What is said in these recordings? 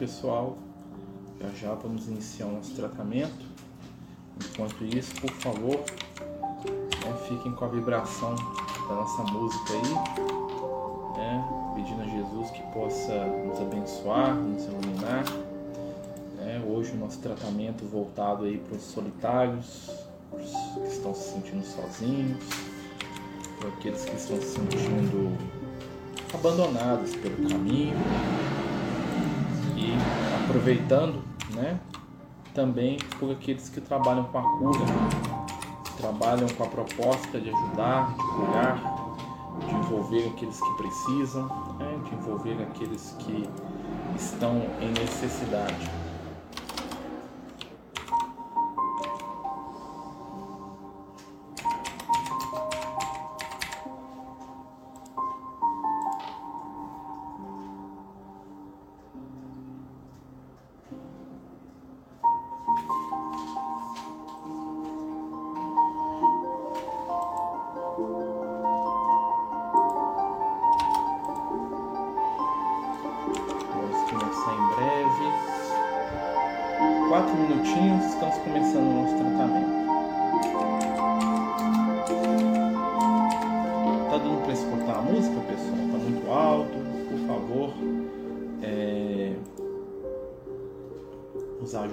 Pessoal. Já já vamos iniciar o nosso tratamento. Enquanto isso, por favor, né, fiquem com a vibração da nossa música aí, né, pedindo a Jesus que possa nos abençoar, nos iluminar. Né, hoje o nosso tratamento voltado aí para os solitários, os que estão se sentindo sozinhos, para aqueles que estão se sentindo abandonados pelo caminho e aproveitando, né, também por aqueles que trabalham com a cura, trabalham com a proposta de ajudar, de curar, de envolver aqueles que precisam, né, de envolver aqueles que estão em necessidade.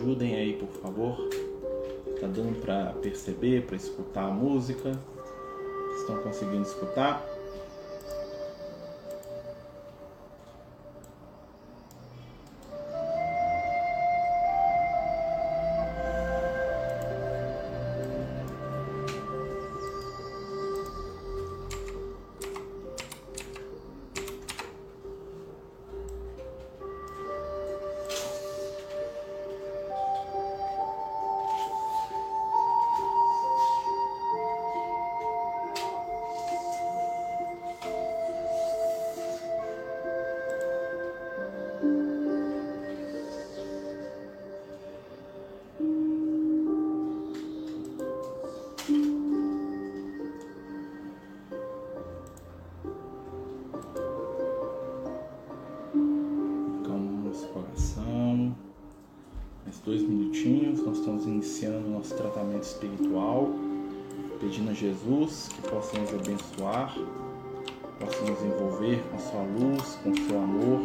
Ajudem aí, por favor. Tá dando para perceber, para escutar a música? Estão conseguindo escutar? Pedindo a Jesus que possa nos abençoar, possa nos envolver com sua luz, com seu amor.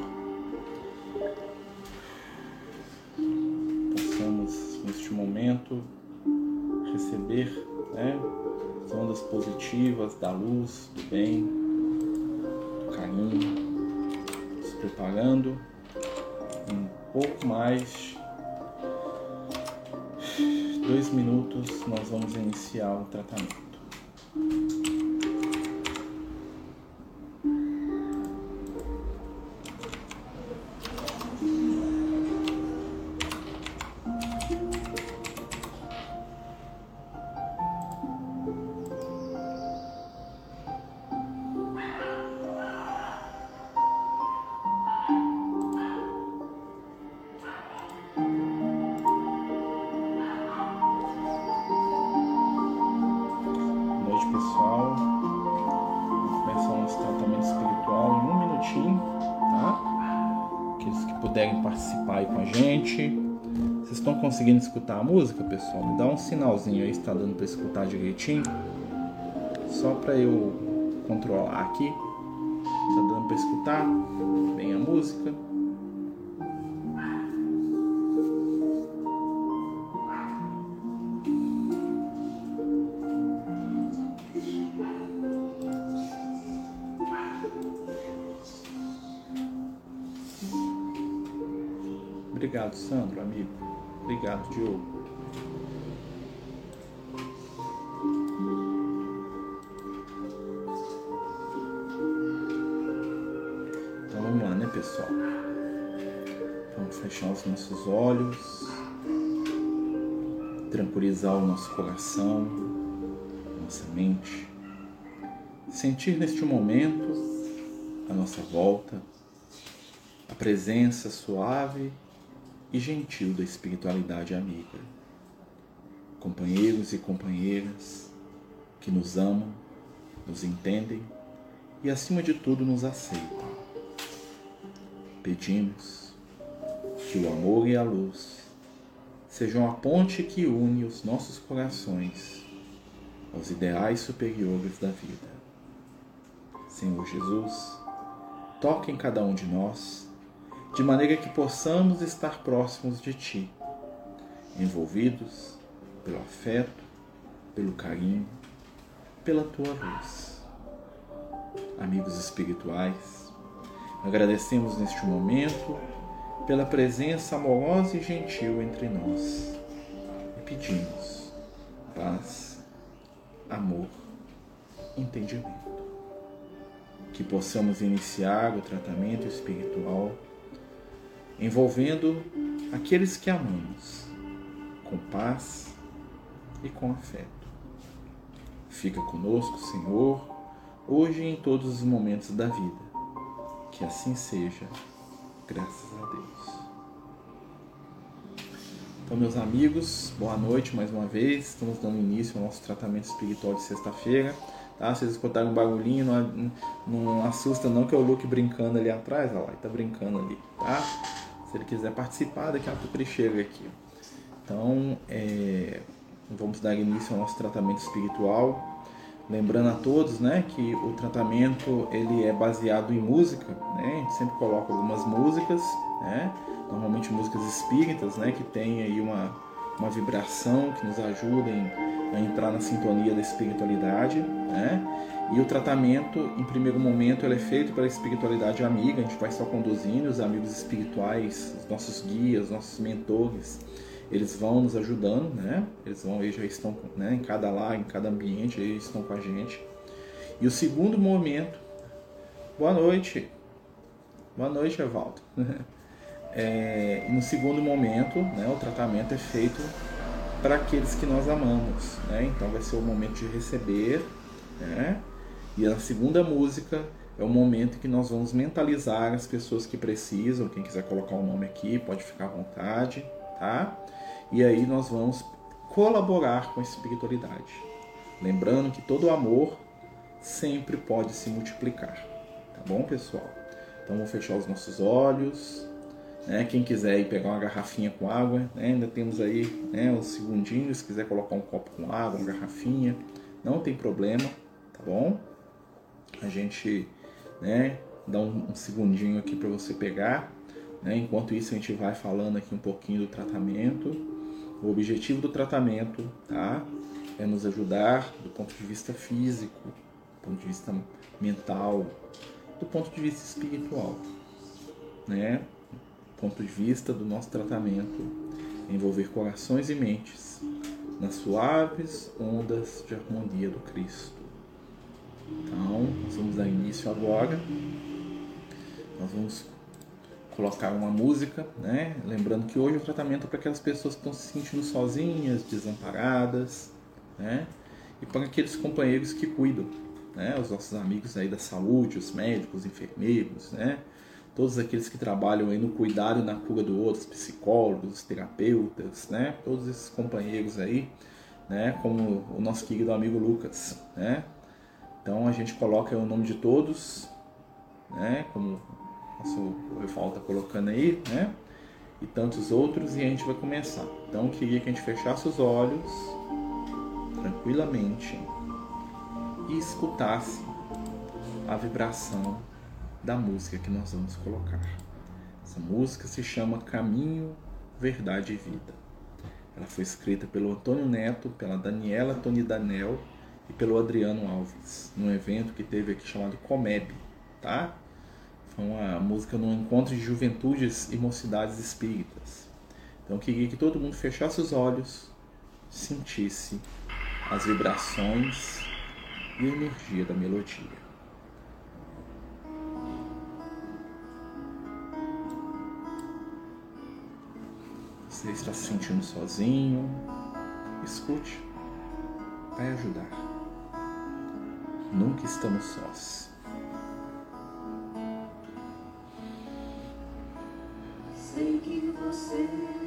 Possamos, neste momento, receber né, as ondas positivas da luz, do bem, do carinho, nos preparando um pouco mais dois minutos nós vamos iniciar o tratamento. Conseguindo escutar a música, pessoal? Me dá um sinalzinho aí se está dando para escutar direitinho. Só para eu controlar aqui. Está dando para escutar bem a música. Obrigado, Sandro, amigo. Obrigado, Diogo. Então vamos lá, né, pessoal? Vamos fechar os nossos olhos, tranquilizar o nosso coração, nossa mente, sentir neste momento a nossa volta, a presença suave e gentil da espiritualidade amiga. Companheiros e companheiras que nos amam, nos entendem e, acima de tudo, nos aceitam. Pedimos Que o amor e a luz sejam a ponte que une os nossos corações aos ideais superiores da vida. Senhor Jesus, toque em cada um de nós, de maneira que possamos estar próximos de Ti, envolvidos pelo afeto, pelo carinho, pela Tua luz. Amigos espirituais, agradecemos neste momento pela presença amorosa e gentil entre nós e pedimos paz, amor, entendimento que possamos iniciar o tratamento espiritual envolvendo aqueles que amamos com paz e com afeto. Fica conosco, Senhor, hoje e em todos os momentos da vida. Que assim seja, graças a Deus. Então, meus amigos, boa noite mais uma vez. Estamos dando início ao nosso tratamento espiritual de sexta-feira. Tá? Vocês escutaram um barulhinho, não, não assusta não que é o Luke brincando ali atrás, olha lá, ele tá brincando ali, tá? Se ele quiser participar, daqui a pouco ele chega aqui. Então, é, vamos dar início ao nosso tratamento espiritual. Lembrando a todos, né, que o tratamento ele é baseado em música, né? A gente sempre coloca algumas músicas, né? Normalmente músicas espíritas, né, que tem aí uma uma vibração que nos ajudem a entrar na sintonia da espiritualidade, né? E o tratamento, em primeiro momento, ele é feito pela espiritualidade amiga, a gente vai só conduzindo os amigos espirituais, os nossos guias, os nossos mentores, eles vão nos ajudando, né? Eles vão, eles já estão né, em cada lá, em cada ambiente, eles estão com a gente. E o segundo momento, boa noite, boa noite, Evaldo. É, no segundo momento, né, o tratamento é feito para aqueles que nós amamos. Né? Então vai ser o momento de receber. Né? E a segunda música é o momento que nós vamos mentalizar as pessoas que precisam. Quem quiser colocar o um nome aqui, pode ficar à vontade. Tá? E aí nós vamos colaborar com a espiritualidade. Lembrando que todo amor sempre pode se multiplicar. Tá bom, pessoal? Então vamos fechar os nossos olhos. Né? Quem quiser ir pegar uma garrafinha com água, né? ainda temos aí né, uns segundinhos, se quiser colocar um copo com água, uma garrafinha, não tem problema, tá bom? A gente né, dá um, um segundinho aqui para você pegar. Né? Enquanto isso, a gente vai falando aqui um pouquinho do tratamento. O objetivo do tratamento tá? é nos ajudar do ponto de vista físico, do ponto de vista mental, do ponto de vista espiritual. Né? ponto de vista do nosso tratamento, envolver corações e mentes nas suaves ondas de harmonia do Cristo. Então, nós vamos dar início agora. Nós vamos colocar uma música, né? Lembrando que hoje o tratamento é para aquelas pessoas que estão se sentindo sozinhas, desamparadas, né? E para aqueles companheiros que cuidam, né? Os nossos amigos aí da saúde, os médicos, os enfermeiros, né? todos aqueles que trabalham aí no cuidado e na cura do outro, os psicólogos, os terapeutas, né? Todos esses companheiros aí, né? Como o nosso querido amigo Lucas, né? Então a gente coloca o nome de todos, né? Como o Eval está colocando aí, né? E tantos outros, e a gente vai começar. Então eu queria que a gente fechasse os olhos tranquilamente e escutasse a vibração da música que nós vamos colocar. Essa música se chama Caminho, Verdade e Vida. Ela foi escrita pelo Antônio Neto, pela Daniela Tony Danel e pelo Adriano Alves, num evento que teve aqui chamado Comeb, tá? Foi uma música num encontro de juventudes e mocidades espíritas. Então queria que todo mundo fechasse os olhos, sentisse as vibrações e a energia da melodia. Você está se sentindo sozinho? Escute, vai ajudar. Nunca estamos sós. Sei que você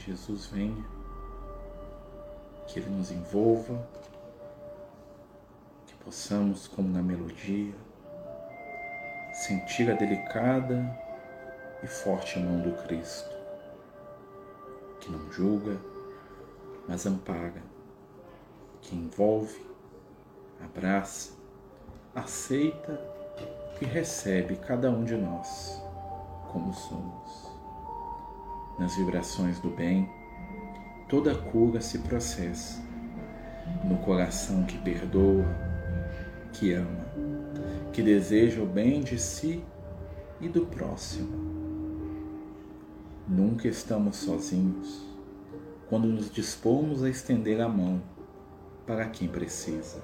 Jesus venha, que Ele nos envolva, que possamos, como na melodia, sentir a delicada e forte mão do Cristo, que não julga, mas ampara, que envolve, abraça, aceita e recebe cada um de nós como somos nas vibrações do bem, toda cura se processa no coração que perdoa, que ama, que deseja o bem de si e do próximo. Nunca estamos sozinhos quando nos dispomos a estender a mão para quem precisa.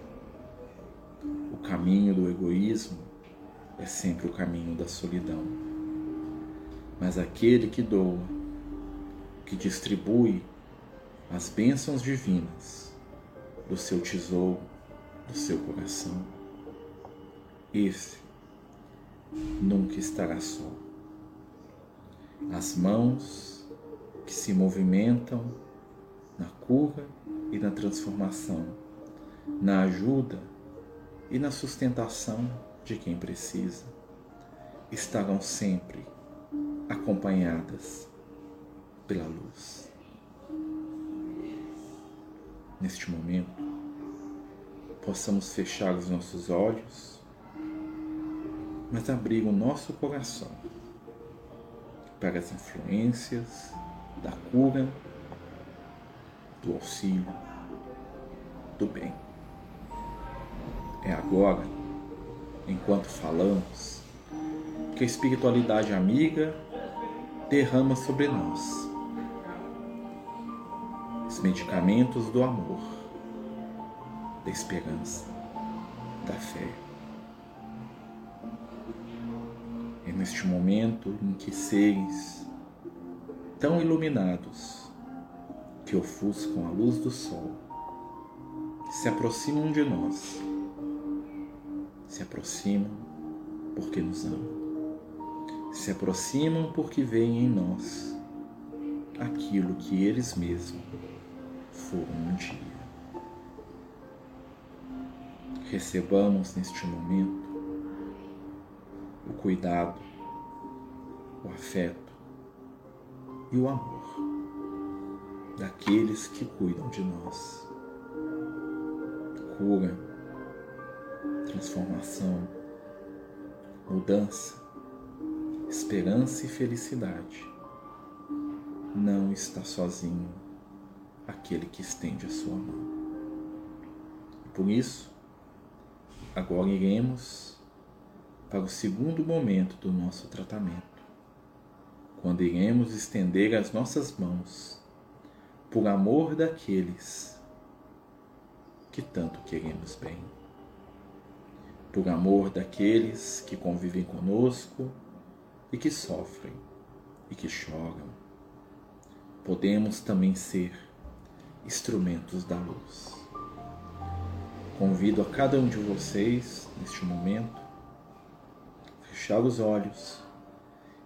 O caminho do egoísmo é sempre o caminho da solidão. Mas aquele que doa que distribui as bênçãos divinas do seu tesouro, do seu coração. Esse nunca estará só. As mãos que se movimentam na cura e na transformação, na ajuda e na sustentação de quem precisa, estarão sempre acompanhadas pela luz. Neste momento, possamos fechar os nossos olhos, mas abrir o nosso coração para as influências da cura, do auxílio, do bem. É agora, enquanto falamos, que a espiritualidade amiga derrama sobre nós medicamentos do amor, da esperança, da fé. É neste momento em que seres tão iluminados que ofuscam a luz do sol se aproximam de nós, se aproximam porque nos amam, se aproximam porque veem em nós aquilo que eles mesmos um dia. Recebamos neste momento o cuidado, o afeto e o amor daqueles que cuidam de nós. Cura, transformação, mudança, esperança e felicidade. Não está sozinho aquele que estende a sua mão. E por isso, agora iremos para o segundo momento do nosso tratamento, quando iremos estender as nossas mãos por amor daqueles que tanto queremos bem, por amor daqueles que convivem conosco e que sofrem e que choram. Podemos também ser instrumentos da luz. Convido a cada um de vocês, neste momento, a fechar os olhos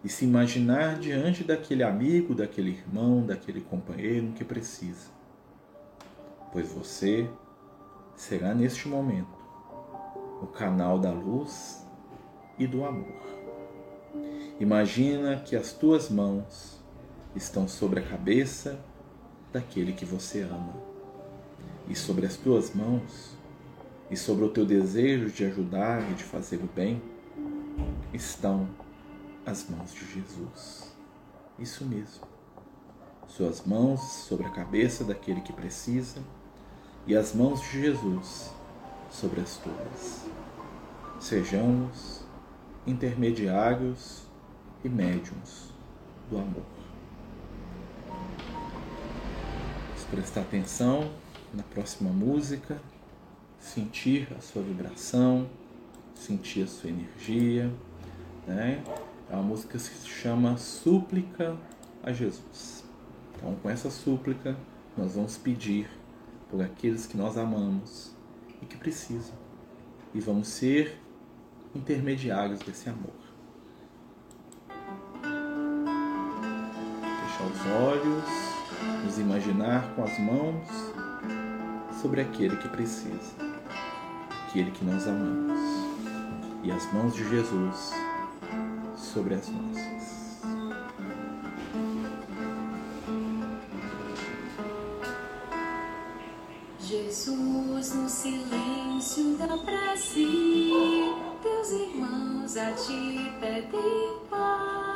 e se imaginar diante daquele amigo, daquele irmão, daquele companheiro que precisa. Pois você será neste momento o canal da luz e do amor. Imagina que as tuas mãos estão sobre a cabeça daquele que você ama. E sobre as tuas mãos, e sobre o teu desejo de ajudar e de fazer o bem, estão as mãos de Jesus. Isso mesmo. Suas mãos sobre a cabeça daquele que precisa e as mãos de Jesus sobre as tuas. Sejamos intermediários e médiums do amor. Prestar atenção na próxima música, sentir a sua vibração, sentir a sua energia, né? É uma música que se chama Súplica a Jesus. Então, com essa súplica, nós vamos pedir por aqueles que nós amamos e que precisam. E vamos ser intermediários desse amor. Fechar os olhos, nos imaginar com as mãos sobre aquele que precisa, aquele que nós amamos. E as mãos de Jesus sobre as nossas. Jesus, no silêncio da prece, teus irmãos a ti pedem paz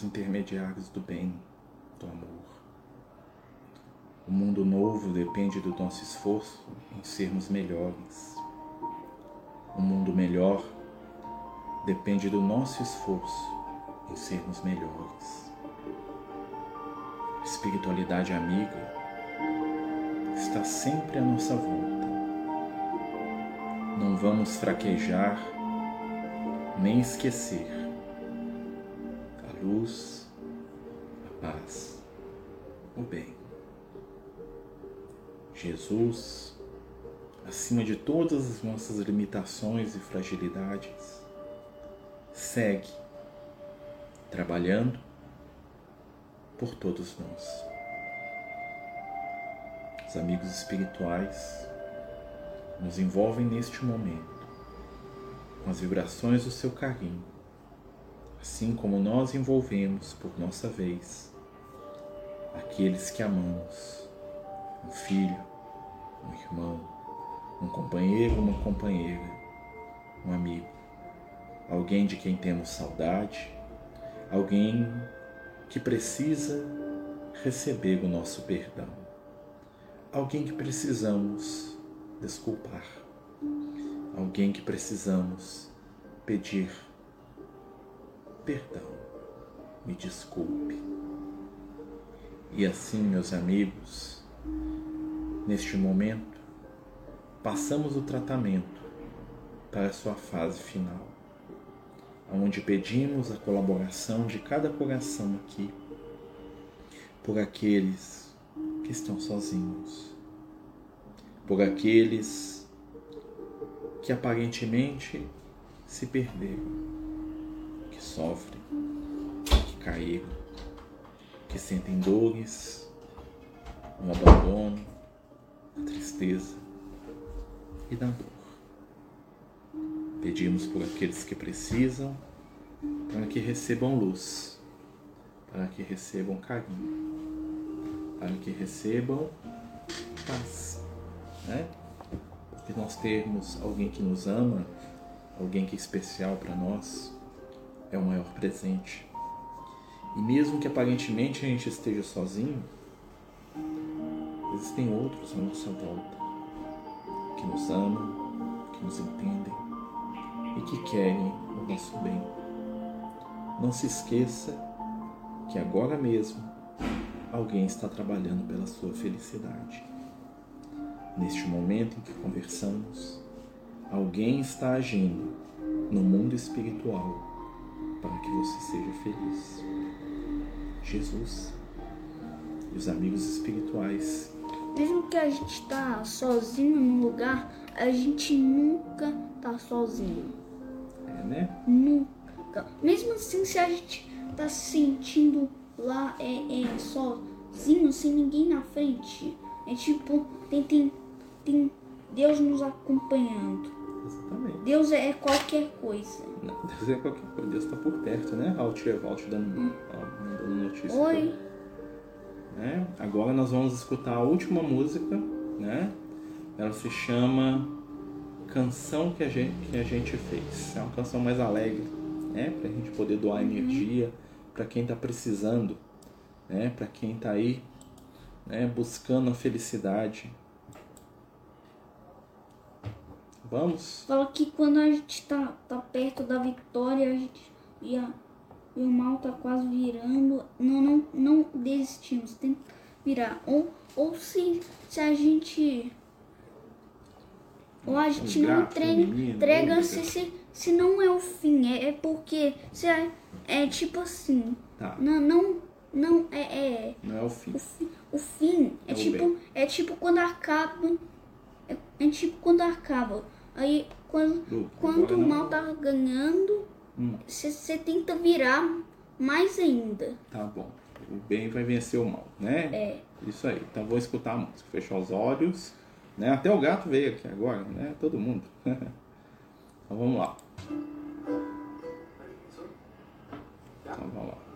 somos intermediários do bem, do amor. O mundo novo depende do nosso esforço em sermos melhores. O mundo melhor depende do nosso esforço em sermos melhores. espiritualidade amiga está sempre à nossa volta. Não vamos fraquejar nem esquecer luz, a paz, o bem. Jesus, acima de todas as nossas limitações e fragilidades, segue trabalhando por todos nós. Os amigos espirituais nos envolvem neste momento com as vibrações do seu carinho, assim como nós envolvemos por nossa vez aqueles que amamos, um filho, um irmão, um companheiro, uma companheira, um amigo, alguém de quem temos saudade alguém que precisa receber o nosso perdão, alguém que precisamos desculpar, alguém que precisamos pedir perdão, me desculpe. E assim, meus amigos, neste momento, passamos o tratamento para a sua fase final onde pedimos a colaboração de cada coração aqui, por aqueles que estão sozinhos, por aqueles que aparentemente se perderam, que sofrem, que caíram, que sentem dores, um abandono, a tristeza e da dor. Pedimos por aqueles que precisam, para que recebam luz, para que recebam carinho, para que recebam paz, né? Porque nós termos alguém que nos ama, alguém que é especial para nós, é o maior presente. E mesmo que aparentemente a gente esteja sozinho, existem outros à nossa volta que nos amam, que nos entendem e que querem o nosso bem. Não se esqueça que agora mesmo alguém está trabalhando pela sua felicidade. Neste momento em que conversamos, alguém está agindo no mundo espiritual para que você seja feliz. Jesus e os amigos espirituais. Mesmo que a gente está sozinho num lugar, a gente nunca está sozinho. É, né? Nunca. Mesmo assim, se a gente tá se sentindo lá é, é sozinho, sem ninguém na frente, é tipo, tem, tem, tem Deus nos acompanhando. Exatamente. Deus é qualquer coisa. Não, Deus é qualquer coisa. Deus está por perto, né? Olha o dando, Hum. ó, mandando notícia. Oi. né? Agora nós vamos escutar a última música, né? Ela se chama Canção que a gente, que a gente fez. É uma canção mais alegre, né? Pra gente poder doar energia para quem tá precisando, né? Para quem tá aí, né? Buscando a felicidade. Vamos? Fala que quando a gente tá, tá perto da vitória, a gente e, a, e o mal tá quase virando, não, não, não desistimos, tem que virar. Ou, ou se, se a gente. Ou a gente não treina, menino, entrega louca. se, se, se não é o fim, é, é porque se é, é tipo assim, Tá. não, não, não é, é Não é o fim. o, fi- o fim é, É tipo é tipo quando acaba é, é tipo quando acaba aí quando Lu, quando o mal tá ganhando Hum. você tenta virar mais ainda Tá bom. O bem vai vencer o mal, né? é Isso aí. Então vou escutar a música. Fechar os olhos. Né? Até o gato veio aqui agora, né? Todo mundo. então vamos lá. Então vamos lá.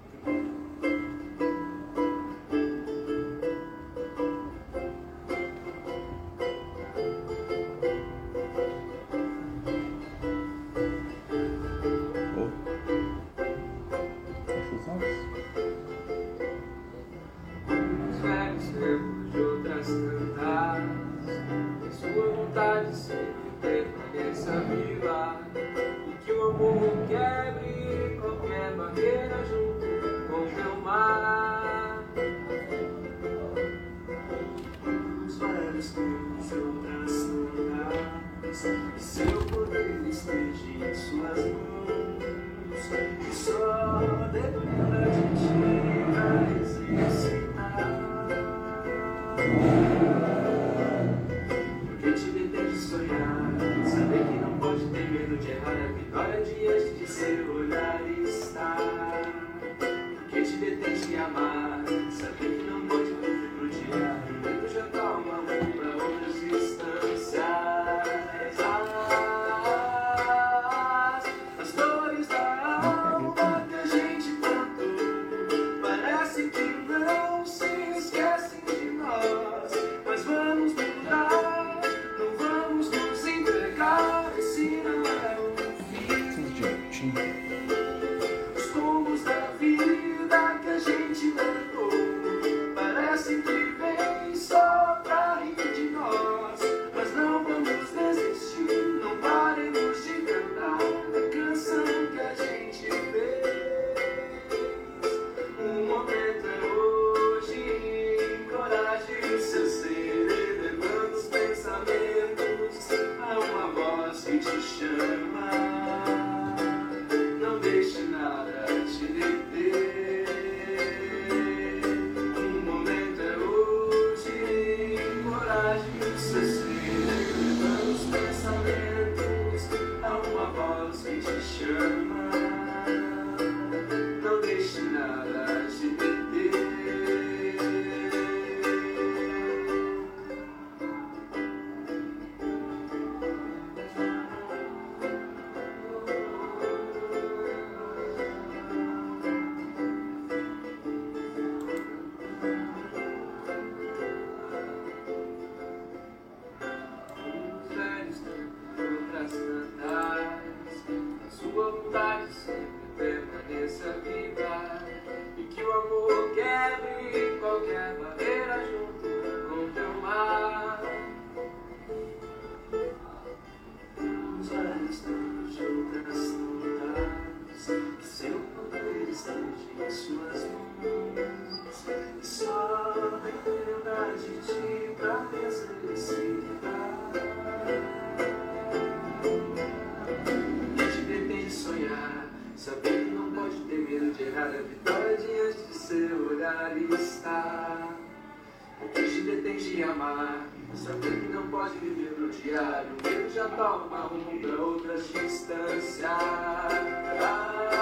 Chegando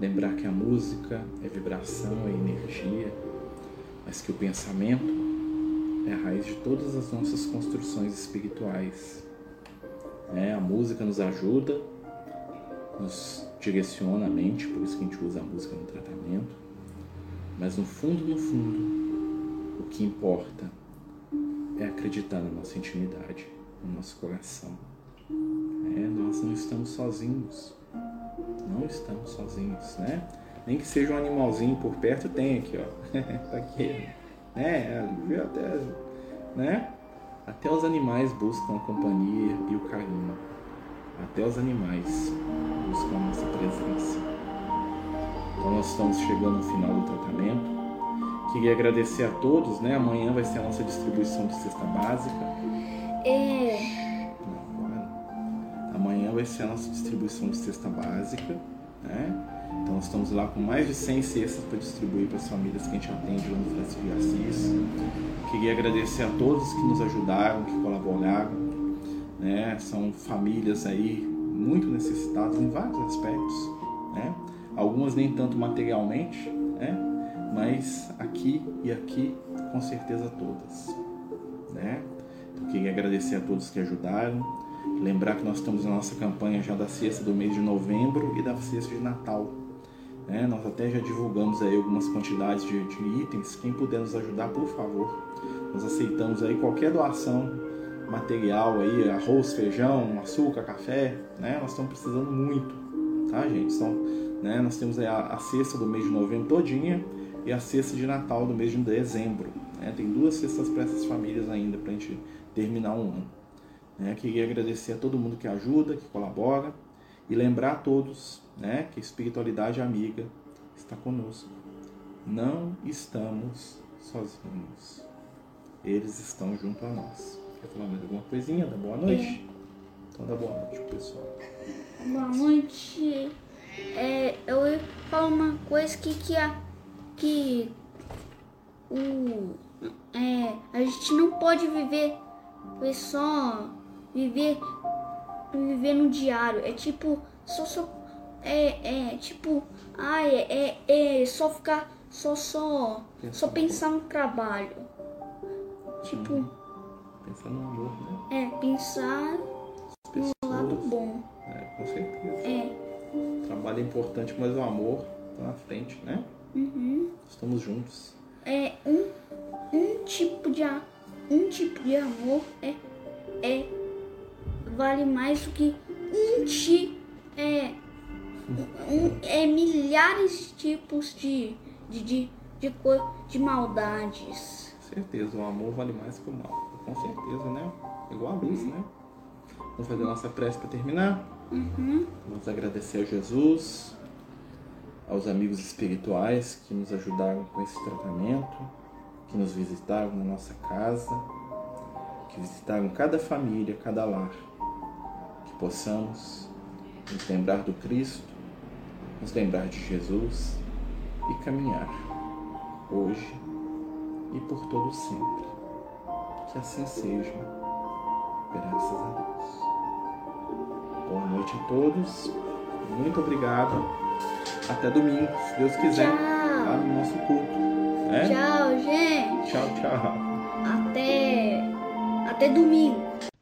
Lembrar que a música é vibração, é energia, mas que o pensamento é a raiz de todas as nossas construções espirituais. É, a música nos ajuda, nos direciona a mente, por isso que a gente usa a música no tratamento. Mas no fundo, no fundo, o que importa é acreditar na nossa intimidade no nosso coração. É, nós não estamos sozinhos. Não estamos sozinhos, né? Nem que seja um animalzinho por perto, tem aqui, ó. tá aqui. Né? Viu até, né? Até os animais buscam a companhia e o carinho. Até os animais buscam a nossa presença. Então nós estamos chegando no final do tratamento. Queria agradecer a todos, né? Amanhã vai ser a nossa distribuição de cesta básica. É. Ser a nossa distribuição de cesta básica, né? Então nós estamos lá com mais de 100 cestas para distribuir para as famílias que a gente atende lá no Francisco de Assis. Queria agradecer a todos que nos ajudaram, que colaboraram, né? São famílias aí muito necessitadas em vários aspectos, né? Algumas nem tanto materialmente, né? Mas aqui e aqui, com certeza todas, né? Queria agradecer a todos que ajudaram. Lembrar que nós estamos na nossa campanha já da cesta do mês de novembro e da cesta de Natal. Né? Nós até já divulgamos aí algumas quantidades de, de itens. Quem puder nos ajudar, por favor. Nós aceitamos aí qualquer doação material aí, arroz, feijão, açúcar, café, né? Nós estamos precisando muito, tá, gente? Então, né, nós temos aí a, a cesta do mês de novembro todinha e a cesta de Natal do mês de dezembro. Né? Tem duas cestas para essas famílias ainda para a gente terminar um ano. Né? Queria agradecer a todo mundo que ajuda, que colabora e lembrar a todos né, que a espiritualidade amiga está conosco. Não estamos sozinhos. Eles estão junto a nós. Quer falar mais alguma coisinha? Da boa noite? É. Então dá boa noite, pessoal. Boa noite. É, eu ia falar uma coisa que, que, a, que o, é, a gente não pode viver foi só viver viver no diário. É tipo só só é, é tipo ai é, é, é só ficar só só só pensar no trabalho. Tipo uhum. pensar no amor né? é pensar no lado bom. É com certeza. É. Trabalho é importante mas o amor tá na frente né? Uhum. estamos juntos. É um um tipo de um tipo de amor é é vale mais do que um ti é um, é milhares de tipos de de, de, de, de maldades. Certeza, o amor vale mais que o mal. Com certeza, né? Igual a luz, né? Vamos fazer a nossa prece para terminar? Uhum. Vamos agradecer a Jesus, aos amigos espirituais que nos ajudaram com esse tratamento, que nos visitaram na nossa casa, que visitaram cada família, cada lar. Possamos nos lembrar do Cristo, nos lembrar de Jesus e caminhar hoje e por todo sempre. Que assim seja, graças a Deus. Boa noite a todos, muito obrigado. Até domingo, se Deus quiser, tchau. lá no nosso culto. É? Tchau, gente. Tchau, tchau. Até, até domingo.